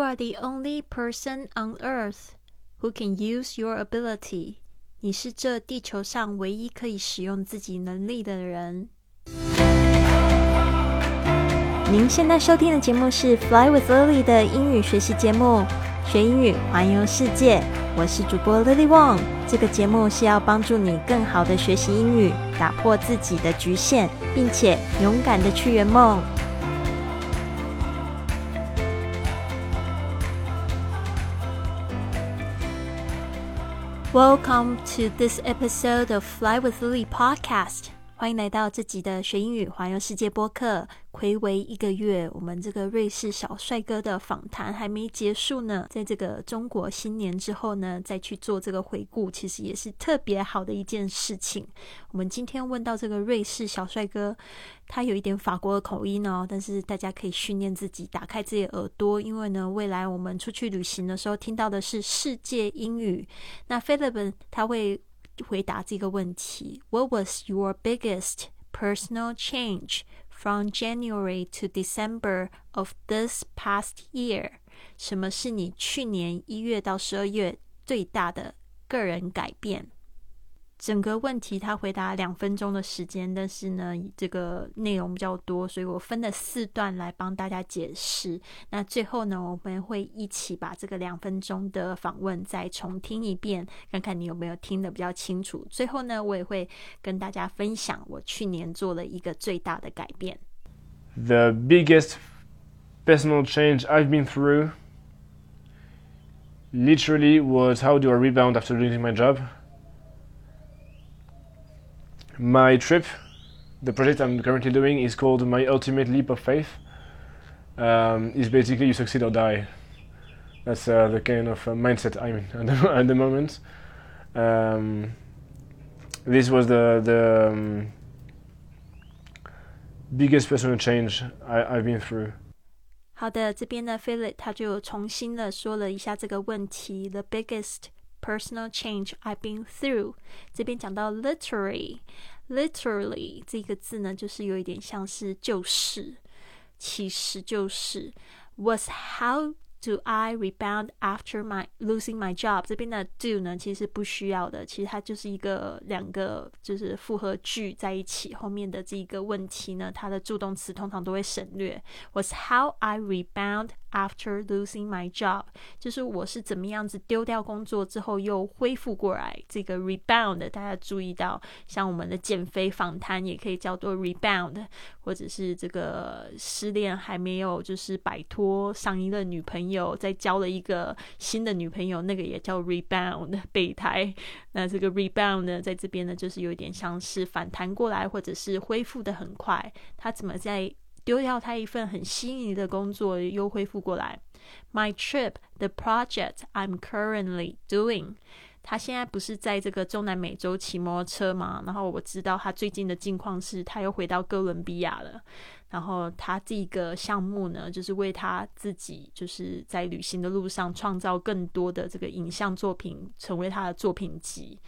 You are the only person on earth who can use your ability。你是这地球上唯一可以使用自己能力的人。您现在收听的节目是《Fly with Lily》的英语学习节目，学英语环游世界。我是主播 Lily Wong。这个节目是要帮助你更好的学习英语，打破自己的局限，并且勇敢的去圆梦。Welcome to this episode of Fly with Lily podcast. 欢迎来到这集的学英语环游世界播客。暌违一个月，我们这个瑞士小帅哥的访谈还没结束呢。在这个中国新年之后呢，再去做这个回顾，其实也是特别好的一件事情。我们今天问到这个瑞士小帅哥，他有一点法国的口音哦，但是大家可以训练自己，打开自己耳朵，因为呢，未来我们出去旅行的时候听到的是世界英语。那 Philip 他会。回答这个问题：What was your biggest personal change from January to December of this past year？什么是你去年一月到十二月最大的个人改变？ 整个问题他回答两分钟的时间，但是呢，这个内容比较多，所以我分了四段来帮大家解释。那最后呢，我们会一起把这个两分钟的访问再重听一遍，看看你有没有听得比较清楚。最后呢，我也会跟大家分享我去年做了一个最大的改变。The biggest personal change I've been through literally was how do I rebound after losing my job. My trip, the project I'm currently doing, is called My Ultimate Leap of Faith. Um, is basically you succeed or die. That's uh, the kind of uh, mindset I'm in at the, at the moment. Um, this was the the um, biggest personal change I, I've been through. 好的，这边呢，Philip 他就重新的说了一下这个问题，the biggest personal change I've been through。这边讲到 literally，literally 这个字呢，就是有一点像是就是，其实就是 was how Do I rebound after my losing my job？这边的 do 呢，其实不需要的，其实它就是一个两个就是复合句在一起，后面的这一个问题呢，它的助动词通常都会省略。Was how I rebound after losing my job？就是我是怎么样子丢掉工作之后又恢复过来。这个 rebound 大家注意到，像我们的减肥访谈也可以叫做 rebound，或者是这个失恋还没有就是摆脱上一任女朋友。有在交了一个新的女朋友，那个也叫 rebound 备胎。那这个 rebound 呢，在这边呢，就是有点像是反弹过来，或者是恢复的很快。他怎么在丢掉他一份很心仪的工作，又恢复过来？My trip, the project I'm currently doing。他现在不是在这个中南美洲骑摩托车吗？然后我知道他最近的近况是，他又回到哥伦比亚了。然后他这个项目呢，就是为他自己，就是在旅行的路上创造更多的这个影像作品，成为他的作品集。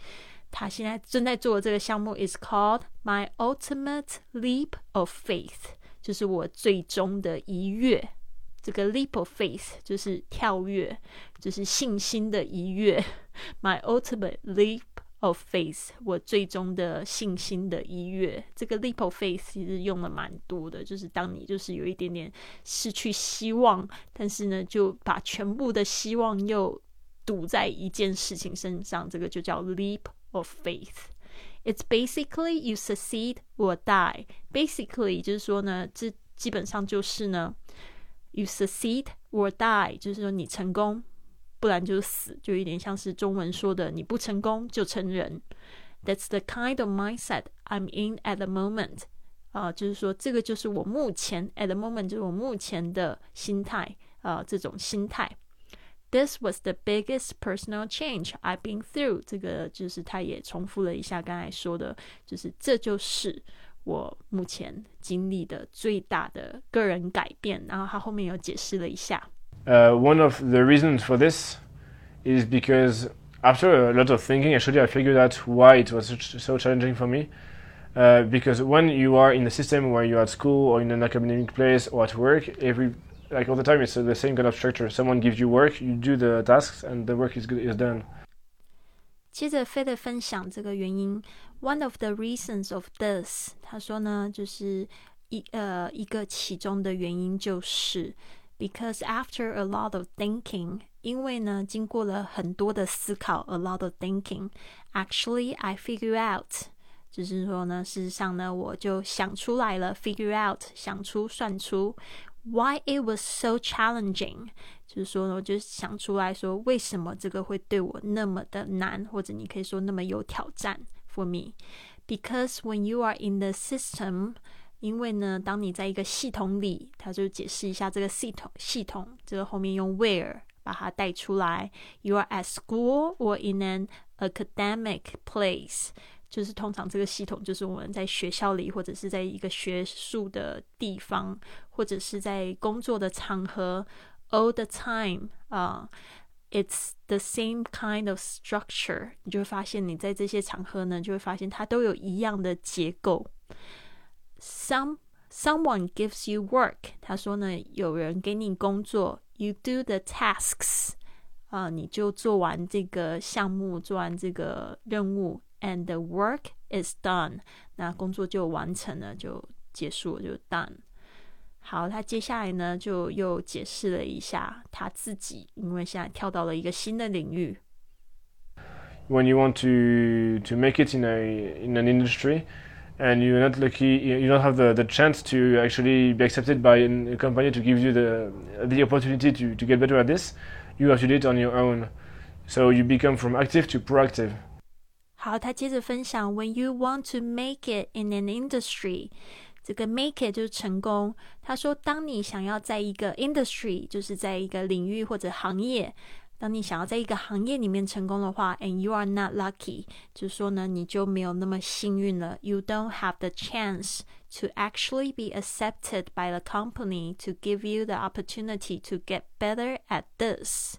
他现在正在做的这个项目 is called My Ultimate Leap of Faith，就是我最终的一跃。这个 leap of faith 就是跳跃，就是信心的一跃。My ultimate leap of faith，我最终的信心的一跃。这个 leap of faith 其实用了蛮多的，就是当你就是有一点点失去希望，但是呢，就把全部的希望又赌在一件事情身上，这个就叫 leap of faith。It's basically you succeed or die。Basically 就是说呢，这基本上就是呢，you succeed or die，就是说你成功。不然就是死，就有点像是中文说的“你不成功就成人”。That's the kind of mindset I'm in at the moment。啊，就是说这个就是我目前 at the moment 就是我目前的心态啊，这种心态。This was the biggest personal change I've been through。这个就是他也重复了一下刚才说的，就是这就是我目前经历的最大的个人改变。然后他后面有解释了一下。Uh, one of the reasons for this is because after a lot of thinking, actually, I figured out why it was so challenging for me. Uh, because when you are in a system where you're at school or in an academic place or at work, every like all the time, it's uh, the same kind of structure. Someone gives you work, you do the tasks, and the work is good, is done. 接着 f 的分享这个原因，One of the reasons of this，他说呢，就是一呃一个其中的原因就是 because after a lot of thinking，因为呢经过了很多的思考，a lot of thinking，actually I figure out，就是说呢，事实上呢，我就想出来了，figure out，想出算出，why it was so challenging。就是说呢，我就想出来说，为什么这个会对我那么的难，或者你可以说那么有挑战？For me, because when you are in the system， 因为呢，当你在一个系统里，他就解释一下这个系统系统，这个后面用 where 把它带出来。You are at school or in an academic place，就是通常这个系统就是我们在学校里，或者是在一个学术的地方，或者是在工作的场合。all the time 啊、，It's the same kind of structure，你就会发现你在这些场合呢，就会发现它都有一样的结构。Some someone gives you work，他说呢，有人给你工作，you do the tasks，啊、uh,，你就做完这个项目，做完这个任务，and the work is done，那工作就完成了，就结束了，就 done。好，他接下来呢就又解释了一下他自己，因为现在跳到了一个新的领域。When you want to to make it in a in an industry, and you're not lucky, you don't have the, the chance to actually be accepted by a company to give you the the opportunity to, to get better at this, you have to do it on your own. So you become from active to proactive. 好，他接着分享，When you want to make it in an industry。这个 make it 就是成功。他说，当你想要在一个 industry，就是在一个领域或者行业， 当你想要在一个行业里面成功的话，and you are not lucky，就是说呢，你就没有那么幸运了。You don't have the chance to actually be accepted by the company to give you the opportunity to get better at this.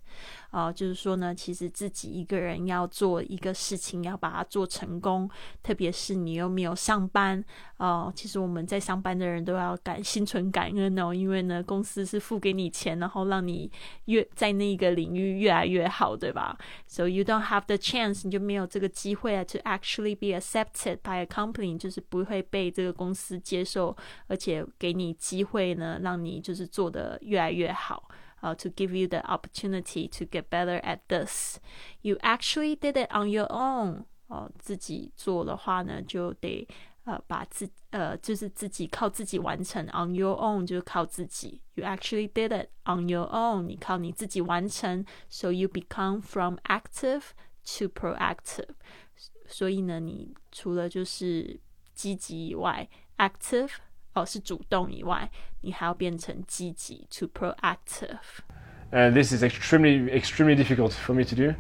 哦，就是说呢，其实自己一个人要做一个事情，要把它做成功，特别是你又没有上班哦。其实我们在上班的人都要感心存感恩哦，因为呢，公司是付给你钱，然后让你越在那个领域越来越好，对吧？So you don't have the chance，你就没有这个机会啊，to actually be accepted by a company，就是不会被这个公司接受，而且给你机会呢，让你就是做的越来越好。uh, to give you the opportunity to get better at this. You actually did it on your own. 哦，自己做的话呢，就得呃把自呃就是自己靠自己完成。On your own 就是靠自己。You actually did it on your own. 你靠你自己完成。So you become from active to proactive. 所以呢，你除了就是积极以外，active 哦是主动以外，你还要变成积极 to proactive。And this is extremely extremely difficult for me to do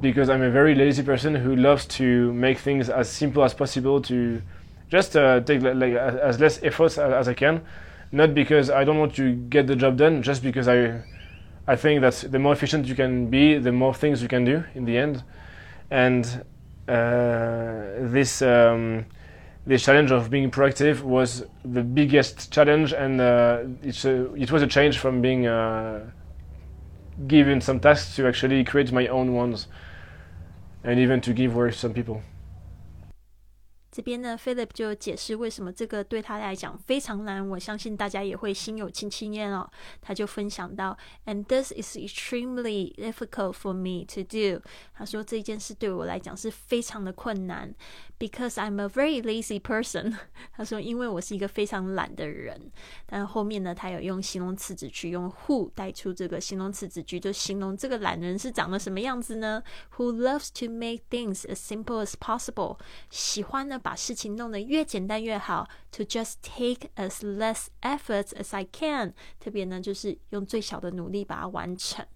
because I'm a very lazy person who loves to make things as simple as possible to just uh, take like as less effort as I can. Not because I don't want to get the job done, just because I I think that the more efficient you can be, the more things you can do in the end. And uh, this um, the challenge of being proactive was the biggest challenge, and uh, it's a, it was a change from being uh, given some tasks to actually create my own ones, and even to give work to some people. 这边呢，Philip 就解释为什么这个对他来讲非常难。我相信大家也会心有戚戚焉哦。他就分享到，And this is extremely difficult for me to do。他说这件事对我来讲是非常的困难，because I'm a very lazy person。他说因为我是一个非常懒的人。但后面呢，他有用形容词子句，用 who 带出这个形容词子句，就形容这个懒人是长得什么样子呢？Who loves to make things as simple as possible？喜欢呢？把事情弄得越简单越好，to just take as less effort as I can，特别呢就是用最小的努力把它完成。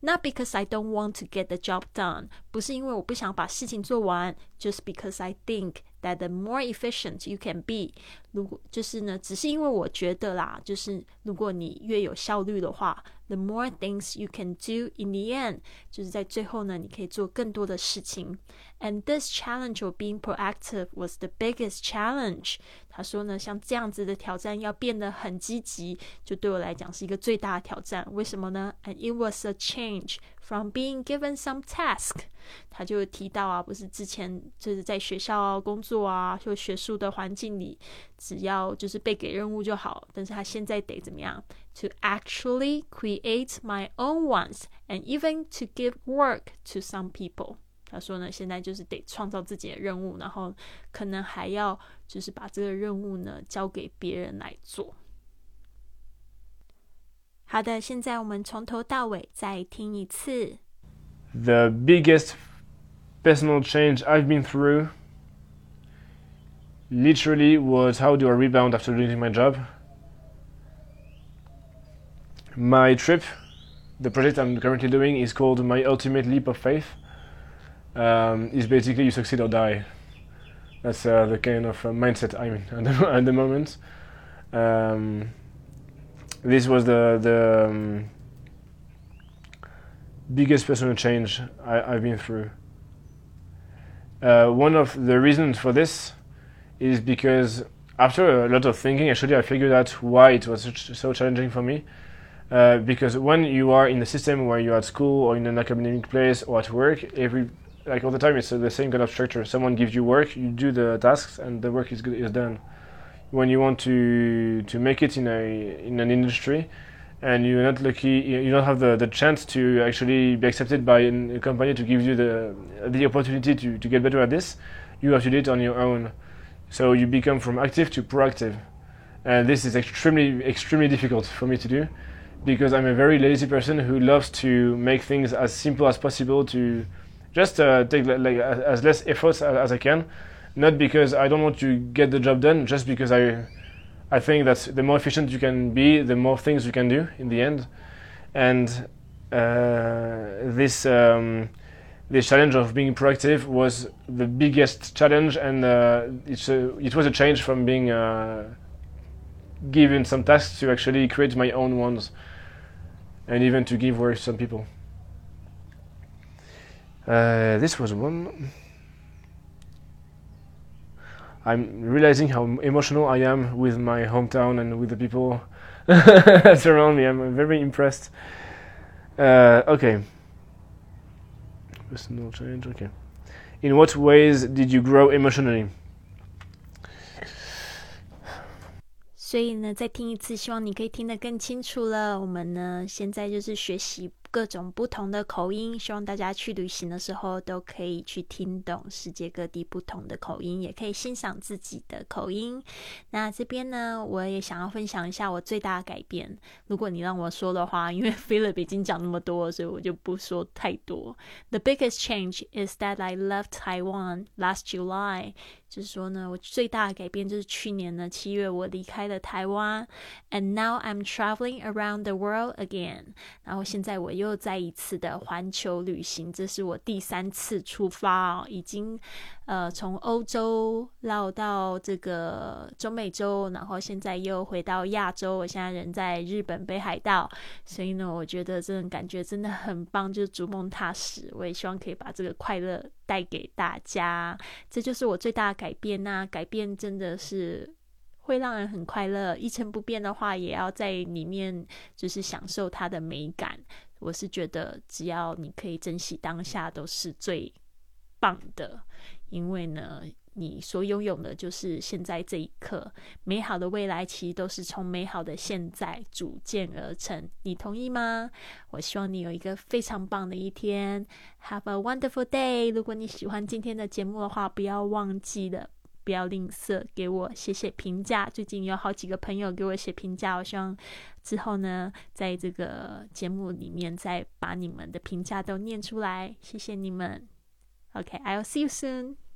Not because I don't want to get the job done，不是因为我不想把事情做完，just because I think that the more efficient you can be，如果就是呢，只是因为我觉得啦，就是如果你越有效率的话，the more things you can do in the end，就是在最后呢，你可以做更多的事情。And this challenge of being proactive was the biggest challenge。 他说呢，像这样子的挑战要变得很积极，就对我来讲是一个最大的挑战。为什么呢？And it was a change from being given some task。他就提到啊，不是之前就是在学校啊工作啊，就学术的环境里，只要就是被给任务就好。但是他现在得怎么样？To actually create my own ones and even to give work to some people。他说呢，现在就是得创造自己的任务，然后可能还要就是把这个任务呢交给别人来做。好的，现在我们从头到尾再听一次。The biggest personal change I've been through literally was how do I rebound after losing my job. My trip, the project I'm currently doing, is called My Ultimate Leap of Faith. um, is basically you succeed or die. That's uh, the kind of uh, mindset I'm in at the, at the moment. Um, this was the the um, biggest personal change I, have been through. Uh, one of the reasons for this is because after a lot of thinking, actually, I figured out why it was so challenging for me. Uh, because when you are in the system where you're at school or in an academic place or at work, every like all the time it's the same kind of structure someone gives you work you do the tasks and the work is good, is done when you want to to make it in a in an industry and you're not lucky you don't have the, the chance to actually be accepted by a company to give you the the opportunity to, to get better at this you have to do it on your own. So you become from active to proactive. And this is extremely extremely difficult for me to do because I'm a very lazy person who loves to make things as simple as possible to just uh, take like as less effort as I can, not because I don't want to get the job done, just because I I think that the more efficient you can be, the more things you can do in the end, and uh, this. Um, this challenge of being proactive was the biggest challenge, and uh, it's a, it was a change from being uh, given some tasks to actually create my own ones, and even to give work to some people. Uh, this was one. I'm realizing how emotional I am with my hometown and with the people that surround me. I'm very impressed. Uh, okay. Personal change. Okay. In what ways did you grow emotionally? 所以呢，再听一次，希望你可以听得更清楚了。我们呢，现在就是学习 各种不同的口音，希望大家去旅行的时候都可以去听懂世界各地不同的口音，也可以欣赏自己的口音。那这边呢，我也想要分享一下我最大的改变。如果你让我说的话，因为 Philip 已经讲那么多，所以我就不说太多。The biggest change is that I left Taiwan last July. 就是说呢，我最大的改变就是去年呢七月我离开了台湾，and now I'm traveling around the world again。然后现在我又再一次的环球旅行，这是我第三次出发，已经。呃，从欧洲绕到这个中美洲，然后现在又回到亚洲。我现在人在日本北海道，所以呢，我觉得这种感觉真的很棒，就是逐梦踏实。我也希望可以把这个快乐带给大家，这就是我最大改变。那改变真的是会让人很快乐。一成不变的话，也要在里面就是享受它的美感。我是觉得，只要你可以珍惜当下，都是最棒的。因为呢，你所拥有的就是现在这一刻，美好的未来其实都是从美好的现在组建而成。你同意吗？我希望你有一个非常棒的一天，Have a wonderful day。如果你喜欢今天的节目的话，不要忘记了，不要吝啬给我写写评价。最近有好几个朋友给我写评价，我希望之后呢，在这个节目里面再把你们的评价都念出来。谢谢你们。OK，I'll see you soon.